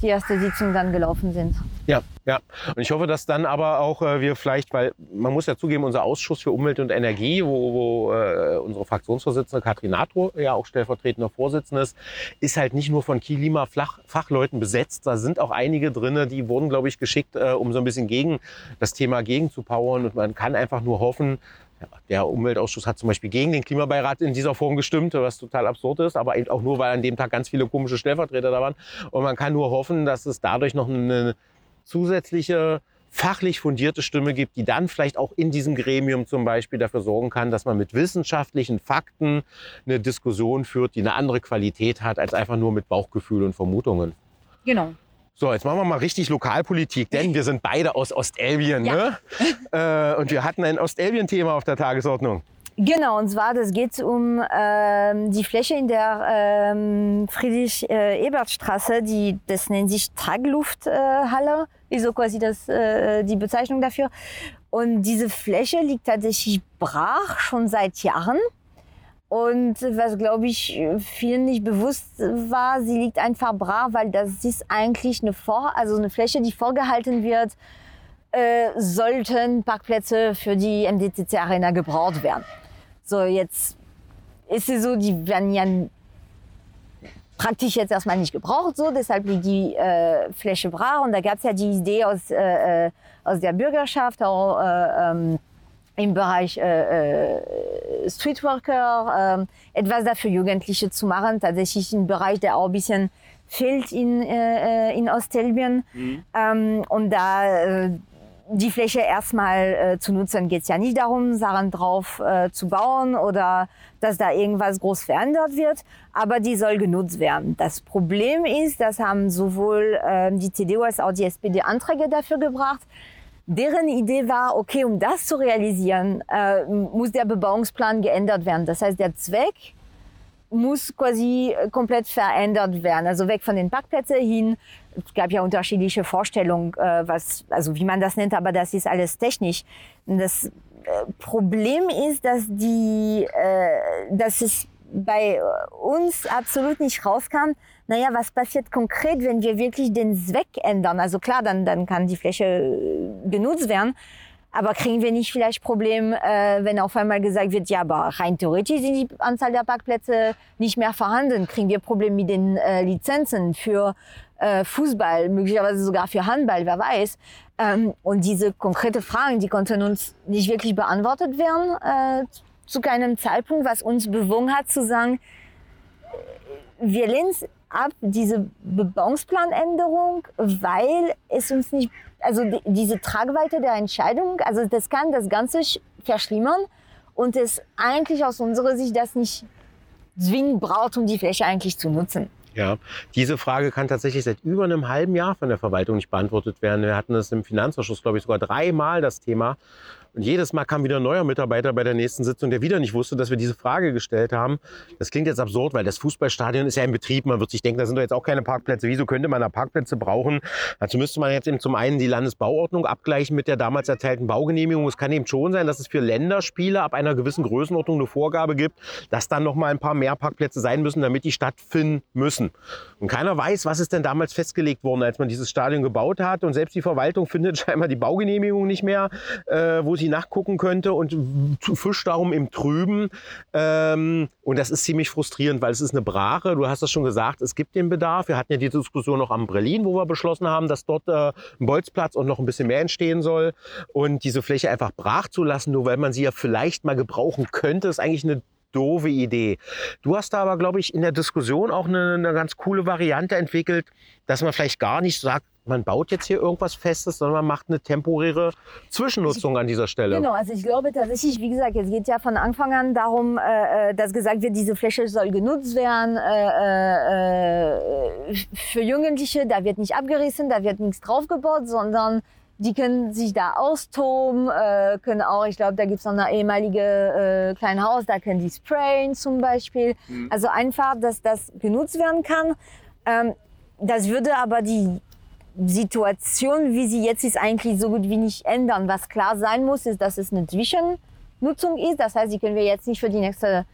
die erste Sitzung dann gelaufen sind. Ja, Ja, und ich hoffe, dass dann aber auch äh, wir vielleicht, weil man muss ja zugeben, unser Ausschuss für Umwelt und Energie, wo, wo äh, unsere Fraktionsvorsitzende Katrin Natro ja auch stellvertretender Vorsitzender ist, ist halt nicht nur von Klima-Fachleuten besetzt. Da sind auch einige drin, die wurden, glaube ich, geschickt, äh, um so ein bisschen gegen das Thema gegenzupowern. Und man kann einfach nur hoffen, der Umweltausschuss hat zum Beispiel gegen den Klimabeirat in dieser Form gestimmt, was total absurd ist, aber eben auch nur, weil an dem Tag ganz viele komische Stellvertreter da waren. Und man kann nur hoffen, dass es dadurch noch eine zusätzliche fachlich fundierte Stimme gibt, die dann vielleicht auch in diesem Gremium zum Beispiel dafür sorgen kann, dass man mit wissenschaftlichen Fakten eine Diskussion führt, die eine andere Qualität hat, als einfach nur mit Bauchgefühl und Vermutungen. Genau. So, jetzt machen wir mal richtig Lokalpolitik, denn wir sind beide aus Ostelbien. Ja. Ne? Äh, und wir hatten ein Ostelbien-Thema auf der Tagesordnung. Genau, und zwar das geht um ähm, die Fläche in der ähm, Friedrich-Ebert-Straße, äh, die das nennt sich Traglufthalle, äh, ist so quasi das, äh, die Bezeichnung dafür. Und diese Fläche liegt tatsächlich brach schon seit Jahren. Und was, glaube ich, vielen nicht bewusst war, sie liegt einfach brach, weil das ist eigentlich eine, Vor also eine Fläche, die vorgehalten wird, äh, sollten Parkplätze für die MDCC Arena gebraucht werden. So, jetzt ist es so, die werden ja praktisch jetzt erstmal nicht gebraucht, so, deshalb liegt die äh, Fläche brach. Und da gab es ja die Idee aus, äh, äh, aus der Bürgerschaft, auch äh, ähm, im Bereich äh, äh, Streetworker, äh, etwas dafür Jugendliche zu machen. Tatsächlich ein Bereich, der auch ein bisschen fehlt in, äh, in Ostelbien. Mhm. Ähm, und da die Fläche erstmal äh, zu nutzen, geht es ja nicht darum, Sachen drauf äh, zu bauen oder dass da irgendwas groß verändert wird, aber die soll genutzt werden. Das Problem ist, das haben sowohl äh, die CDU als auch die SPD Anträge dafür gebracht. Deren Idee war, okay, um das zu realisieren, äh, muss der Bebauungsplan geändert werden. Das heißt, der Zweck muss quasi komplett verändert werden. Also weg von den Parkplätzen hin es gab ja unterschiedliche Vorstellungen, äh, was, also wie man das nennt, aber das ist alles technisch. Das äh, Problem ist, dass die, äh, dass es bei uns absolut nicht rauskam, naja, was passiert konkret, wenn wir wirklich den Zweck ändern? Also klar, dann, dann kann die Fläche genutzt werden. Aber kriegen wir nicht vielleicht Problem, äh, wenn auf einmal gesagt wird, ja, aber rein theoretisch sind die Anzahl der Parkplätze nicht mehr vorhanden? Kriegen wir Probleme mit den äh, Lizenzen für äh, Fußball, möglicherweise sogar für Handball, wer weiß. Ähm, und diese konkrete Fragen, die konnten uns nicht wirklich beantwortet werden äh, zu keinem Zeitpunkt, was uns bewogen hat zu sagen, wir lehnen ab, diese Bebauungsplanänderung, weil es uns nicht, also die, diese Tragweite der Entscheidung, also das kann das Ganze verschlimmern und es eigentlich aus unserer Sicht das nicht zwingend braucht, um die Fläche eigentlich zu nutzen. Ja, diese Frage kann tatsächlich seit über einem halben Jahr von der Verwaltung nicht beantwortet werden. Wir hatten das im Finanzausschuss, glaube ich, sogar dreimal das Thema. Und jedes Mal kam wieder ein neuer Mitarbeiter bei der nächsten Sitzung, der wieder nicht wusste, dass wir diese Frage gestellt haben. Das klingt jetzt absurd, weil das Fußballstadion ist ja in Betrieb. Man wird sich denken, da sind doch jetzt auch keine Parkplätze. Wieso könnte man da Parkplätze brauchen? Dazu müsste man jetzt eben zum einen die Landesbauordnung abgleichen mit der damals erteilten Baugenehmigung. Es kann eben schon sein, dass es für Länderspiele ab einer gewissen Größenordnung eine Vorgabe gibt, dass dann noch mal ein paar mehr Parkplätze sein müssen, damit die stattfinden müssen. Und keiner weiß, was ist denn damals festgelegt worden, als man dieses Stadion gebaut hat. Und selbst die Verwaltung findet scheinbar die Baugenehmigung nicht mehr, äh, wo sie nachgucken könnte und fischt darum im Trüben. Ähm, und das ist ziemlich frustrierend, weil es ist eine Brache. Du hast das schon gesagt, es gibt den Bedarf. Wir hatten ja die Diskussion noch am Berlin, wo wir beschlossen haben, dass dort äh, ein Bolzplatz und noch ein bisschen mehr entstehen soll. Und diese Fläche einfach brach zu lassen, nur weil man sie ja vielleicht mal gebrauchen könnte, ist eigentlich eine doofe Idee. Du hast da aber, glaube ich, in der Diskussion auch eine, eine, ganz coole Variante entwickelt, dass man vielleicht gar nicht sagt, man baut jetzt hier irgendwas Festes, sondern man macht eine temporäre Zwischennutzung an dieser Stelle. Genau, also ich glaube tatsächlich, wie gesagt, es geht ja von Anfang an darum, äh, äh dass gesagt wird, diese Fläche soll genutzt werden äh, äh, für Jugendliche. Da wird nicht abgerissen, da wird nichts draufgebaut, sondern die können sich da austoben, äh, können auch, ich glaube, da gibt es noch eine ehemalige äh, kleine Haus, da können die sprayen zum Beispiel. Mhm. Also einfach, dass das genutzt werden kann. Ähm, das würde aber die Situation, wie sie jetzt ist, eigentlich so gut wie nicht ändern. Was klar sein muss, ist, dass es eine Zwischennutzung ist. Das heißt, die können wir jetzt nicht für die nächsten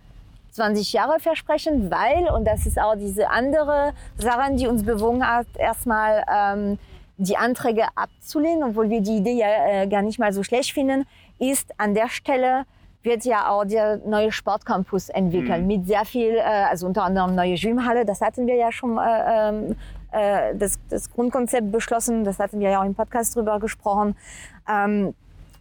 20 Jahre versprechen, weil, und das ist auch diese andere Sache, die uns bewogen hat, erstmal ähm, die Anträge abzulehnen, obwohl wir die Idee ja äh, gar nicht mal so schlecht finden, ist an der Stelle wird ja auch der neue Sportcampus entwickelt mhm. mit sehr viel, äh, also unter anderem neue Schwimmhalle. Das hatten wir ja schon äh, ähm, äh, das, das, Grundkonzept beschlossen. Das hatten wir ja auch im Podcast drüber gesprochen. Ähm,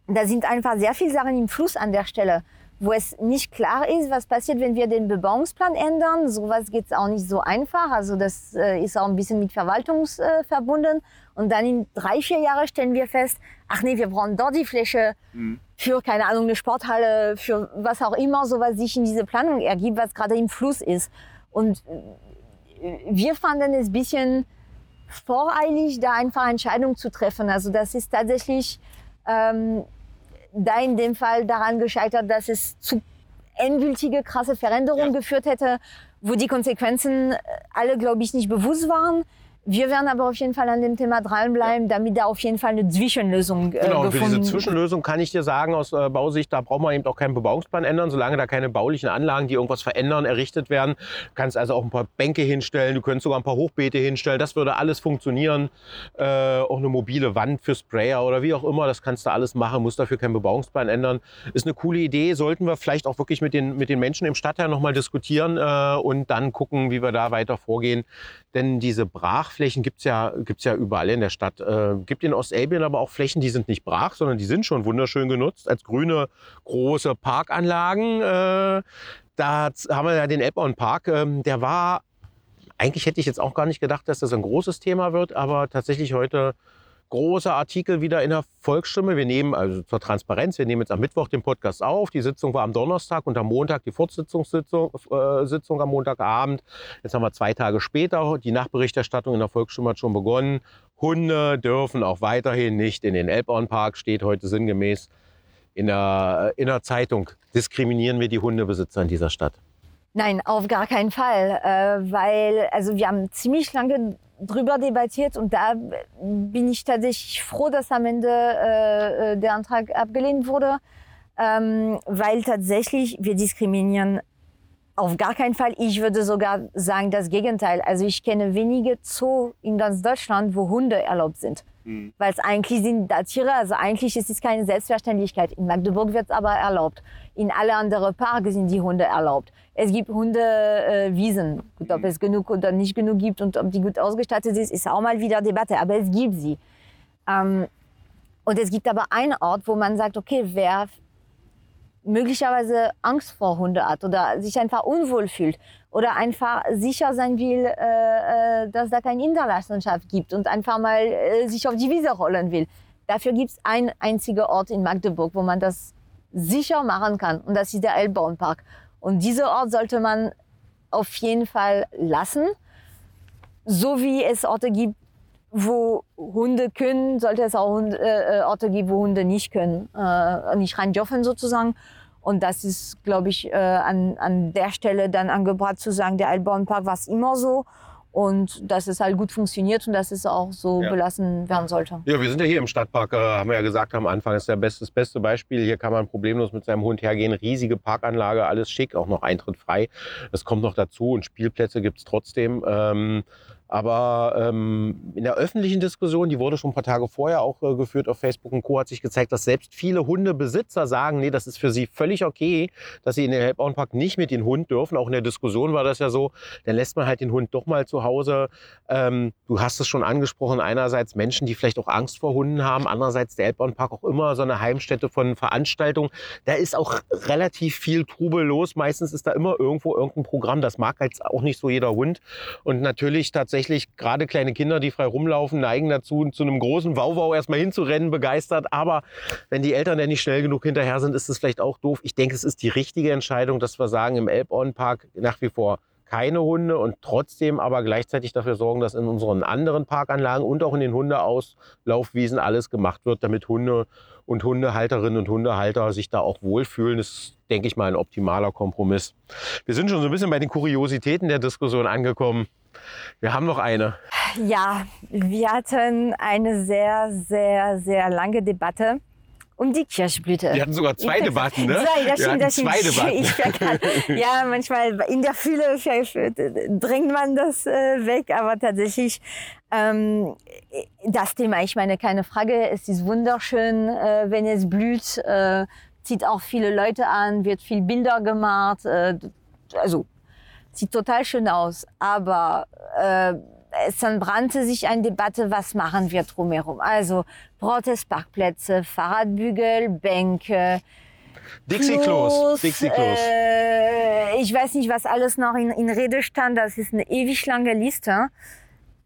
da sind einfach sehr viele Sachen im Fluss an der Stelle wo es nicht klar ist, was passiert, wenn wir den Bebauungsplan ändern. Sowas geht auch nicht so einfach. Also das äh, ist auch ein bisschen mit Verwaltung äh, verbunden. Und dann in drei, vier Jahren stellen wir fest, ach nee, wir brauchen dort die Fläche mhm. für, keine Ahnung, eine Sporthalle, für was auch immer, so was sich in diese Planung ergibt, was gerade im Fluss ist. Und wir fanden es ein bisschen voreilig, da einfach Entscheidungen zu treffen. Also das ist tatsächlich... Ähm, da in dem Fall daran gescheitert, dass es zu endgültige, krasse Veränderungen ja. geführt hätte, wo die Konsequenzen äh, alle, glaube ich, nicht bewusst waren. Wir werden aber auf jeden Fall an dem Thema dranbleiben, damit da auf jeden Fall eine Zwischenlösung äh, genau, und für diese Zwischenlösung kann ich dir sagen, aus äh, Bausicht, da braucht man eben auch keinen Bebauungsplan ändern, solange da keine baulichen Anlagen, die irgendwas verändern, errichtet werden. Du kannst also auch ein paar Bänke hinstellen, du könntest sogar ein paar Hochbeete hinstellen, das würde alles funktionieren. Äh, auch eine mobile Wand für Sprayer oder wie auch immer, das kannst du alles machen, musst dafür keinen Bebauungsplan ändern. Ist eine coole Idee, sollten wir vielleicht auch wirklich mit den, mit den Menschen im Stadtteil nochmal diskutieren äh, und dann gucken, wie wir da weiter vorgehen. Denn diese Brachflächen gibt es ja, gibt's ja überall in der Stadt. Äh, gibt in Ostelbien aber auch Flächen, die sind nicht brach, sondern die sind schon wunderschön genutzt als grüne große Parkanlagen. Äh, da haben wir ja den Elbborn Park. Ähm, der war, eigentlich hätte ich jetzt auch gar nicht gedacht, dass das ein großes Thema wird, aber tatsächlich heute großer Artikel wieder in der Volksstimme. Wir nehmen also zur Transparenz, wir nehmen jetzt am Mittwoch den Podcast auf. Die Sitzung war am Donnerstag und am Montag die Fortsetzungssitzung äh, Sitzung am Montagabend. Jetzt haben wir zwei Tage später. Die Nachberichterstattung in der Volksstimme hat schon begonnen. Hunde dürfen auch weiterhin nicht in den Elbauernpark, steht heute sinngemäß in der, in der Zeitung. Diskriminieren wir die Hundebesitzer in dieser Stadt? Nein, auf gar keinen Fall, äh, weil also wir haben ziemlich lange drüber debattiert und da bin ich tatsächlich froh, dass am Ende äh, äh, der Antrag abgelehnt wurde, ähm, weil tatsächlich wir diskriminieren auf gar keinen Fall. Ich würde sogar sagen das Gegenteil. Also ich kenne wenige Zoo in ganz Deutschland, wo Hunde erlaubt sind. Mhm. Weil es eigentlich sind da Tiere, also eigentlich ist es keine Selbstverständlichkeit. In Magdeburg wird es aber erlaubt. In alle anderen Parks sind die Hunde erlaubt. Es gibt Hundewiesen. Äh, gut, ob mhm. es genug oder nicht genug gibt und ob die gut ausgestattet ist, ist auch mal wieder Debatte. Aber es gibt sie. Ähm, und es gibt aber einen Ort, wo man sagt, okay, wer möglicherweise Angst vor Hunde hat oder sich einfach unwohl fühlt oder einfach sicher sein will, äh, äh, dass da keine Hinterlassenschaft gibt und einfach mal äh, sich auf die Wiese rollen will. Dafür gibt es einen einzigen Ort in Magdeburg, wo man das sicher machen kann und das ist der Elbbaumpark. Und diesen Ort sollte man auf jeden Fall lassen, so wie es Orte gibt, wo Hunde können, sollte es auch äh, Orte geben, wo Hunde nicht können, äh, nicht rein dürfen sozusagen. Und das ist, glaube ich, äh, an, an der Stelle dann angebracht zu sagen, der Altbauernpark war es immer so und dass es halt gut funktioniert und dass es auch so ja. belassen werden sollte. Ja, wir sind ja hier im Stadtpark, äh, haben wir ja gesagt am Anfang, das ist der beste, das beste Beispiel. Hier kann man problemlos mit seinem Hund hergehen, riesige Parkanlage, alles schick, auch noch Eintritt frei. Das kommt noch dazu und Spielplätze gibt es trotzdem. Ähm, aber ähm, in der öffentlichen Diskussion, die wurde schon ein paar Tage vorher auch äh, geführt auf Facebook und Co., hat sich gezeigt, dass selbst viele Hundebesitzer sagen, nee, das ist für sie völlig okay, dass sie in den Helbauernpark nicht mit dem Hund dürfen. Auch in der Diskussion war das ja so, dann lässt man halt den Hund doch mal zu Hause. Ähm, du hast es schon angesprochen, einerseits Menschen, die vielleicht auch Angst vor Hunden haben, andererseits der Elbauernpark auch immer so eine Heimstätte von Veranstaltungen. Da ist auch relativ viel Trubel los. Meistens ist da immer irgendwo irgendein Programm. Das mag jetzt auch nicht so jeder Hund. Und natürlich tatsächlich tatsächlich gerade kleine Kinder, die frei rumlaufen, neigen dazu, zu einem großen Wauwau erstmal hinzurennen, begeistert. Aber wenn die Eltern dann nicht schnell genug hinterher sind, ist es vielleicht auch doof. Ich denke, es ist die richtige Entscheidung, dass wir sagen, im Elbauernpark nach wie vor keine Hunde und trotzdem aber gleichzeitig dafür sorgen, dass in unseren anderen Parkanlagen und auch in den Hundeauslaufwiesen alles gemacht wird, damit Hunde und Hundehalterinnen und Hundehalter sich da auch wohlfühlen. Das ist, denke ich mal, ein optimaler Kompromiss. Wir sind schon so ein bisschen bei den Kuriositäten der Diskussion angekommen. Wir haben noch eine. Ja, wir hatten eine sehr, sehr, sehr lange Debatte um die Kirschblüte. Wir hatten sogar zwei Debatten, ne? Zwei, das stimmt, das stimmt. zwei Debatten. Ja, manchmal in der Fülle drängt man das äh, weg, aber tatsächlich ähm, das Thema, ich meine, keine Frage, es ist wunderschön, äh, wenn es blüht, äh, zieht auch viele Leute an, wird viel Bilder gemacht, äh, also sieht total schön aus, aber äh, es entbrannte sich eine Debatte, was machen wir drumherum. Also Protestparkplätze, Fahrradbügel, Bänke, Dixie-Klos. Dixie-Klos. Äh, ich weiß nicht, was alles noch in, in Rede stand. Das ist eine ewig lange Liste.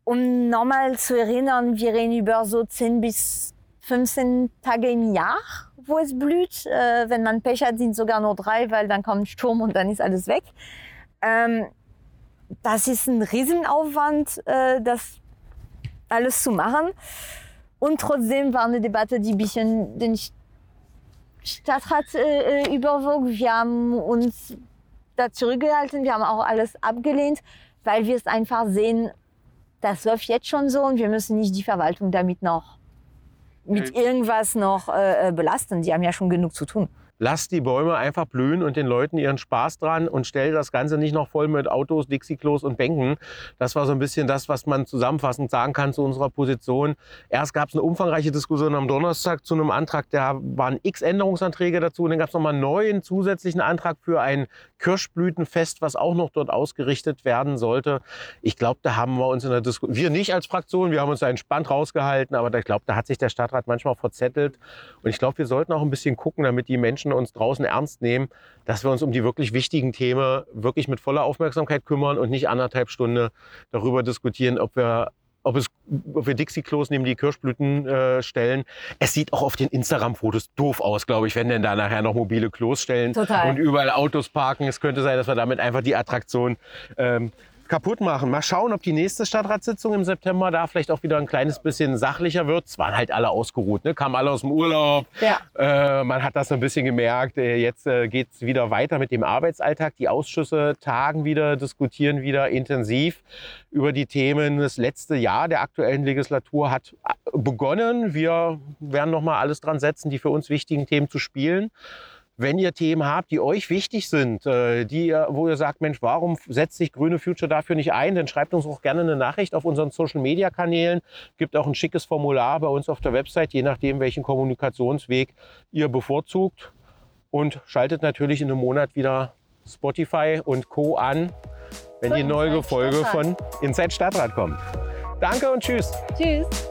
Um nochmal zu erinnern, wir reden über so 10 bis 15 Tage im Jahr, wo es blüht. Äh, wenn man Pech hat, sind sogar nur drei, weil dann kommt ein Sturm und dann ist alles weg. Ähm, das ist ein Riesenaufwand, äh, das alles zu machen. Und trotzdem war eine Debatte, die ein bisschen den Stadtrat äh, äh, überwog. Wir haben uns da zurückgehalten, wir haben auch alles abgelehnt, weil wir es einfach sehen, das läuft jetzt schon so und wir müssen nicht die Verwaltung damit noch mit irgendwas noch äh, äh, belasten. Die haben ja schon genug zu tun. Lasst die Bäume einfach blühen und den Leuten ihren Spaß dran und stellt das Ganze nicht noch voll mit Autos, Dixie-Klos und Bänken. Das war so ein bisschen das, was man zusammenfassend sagen kann zu unserer Position. Erst gab es eine umfangreiche Diskussion am Donnerstag zu einem Antrag, da waren x Änderungsanträge dazu. Und dann gab es nochmal einen neuen zusätzlichen Antrag für ein Kirschblütenfest, was auch noch dort ausgerichtet werden sollte. Ich glaube, da haben wir uns in der Diskussion, wir nicht als Fraktion, wir haben uns da entspannt rausgehalten, aber ich glaube, da hat sich der Stadtrat manchmal verzettelt. Und ich glaube, wir sollten auch ein bisschen gucken, damit die Menschen uns draußen ernst nehmen, dass wir uns um die wirklich wichtigen Themen wirklich mit voller Aufmerksamkeit kümmern und nicht anderthalb Stunden darüber diskutieren, ob wir ob, es, ob wir Dixie-Klos neben die Kirschblüten äh, stellen. Es sieht auch auf den Instagram-Fotos doof aus, glaube ich, wenn denn da nachher noch mobile Klos stellen Total. und überall Autos parken. Es könnte sein, dass wir damit einfach die Attraktion ähm, kaputt machen. Mal schauen, ob die nächste Stadtratssitzung im September da vielleicht auch wieder ein kleines bisschen sachlicher wird. Es waren halt alle ausgeruht, ne? kamen alle aus dem Urlaub. Ja. Äh, man hat das so ein bisschen gemerkt. Äh, Jetzt äh, geht es wieder weiter mit dem Arbeitsalltag. Die Ausschüsse tagen wieder, diskutieren wieder intensiv über die Themen. Das letzte Jahr der aktuellen Legislatur hat äh, begonnen. Wir werden noch mal alles dran setzen, die für uns wichtigen Themen zu spielen. Wenn ihr Themen habt, die euch wichtig sind, äh, die, wo ihr sagt, Mensch, warum setzt sich Grüne Future dafür nicht ein, dann schreibt uns auch gerne eine Nachricht auf unseren Social-Media-Kanälen. Gibt auch ein schickes Formular bei uns auf der Website, je nachdem, welchen Kommunikationsweg ihr bevorzugt. Und schaltet natürlich in einem Monat wieder Spotify und Co. an, wenn die neue Folge Stadtrat. von Inside Stadtrat kommt. Danke und tschüss. Tschüss.